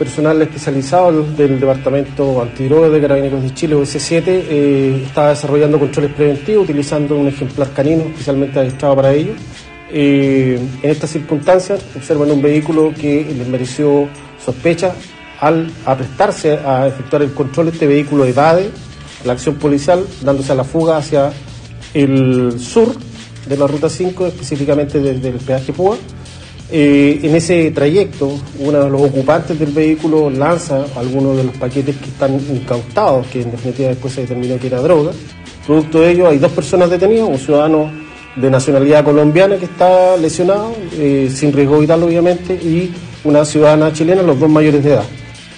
personal especializado del Departamento Antidrogas de Carabineros de Chile, OS7, eh, estaba desarrollando controles preventivos utilizando un ejemplar canino especialmente adiestrado para ello. Eh, en estas circunstancias observan un vehículo que les mereció sospecha al aprestarse a efectuar el control. Este vehículo evade la acción policial dándose a la fuga hacia el sur de la ruta 5, específicamente desde el peaje Púa eh, en ese trayecto, uno de los ocupantes del vehículo lanza algunos de los paquetes que están incautados, que en definitiva después se determinó que era droga. Producto de ello, hay dos personas detenidas, un ciudadano de nacionalidad colombiana que está lesionado, eh, sin riesgo vital obviamente, y una ciudadana chilena, los dos mayores de edad.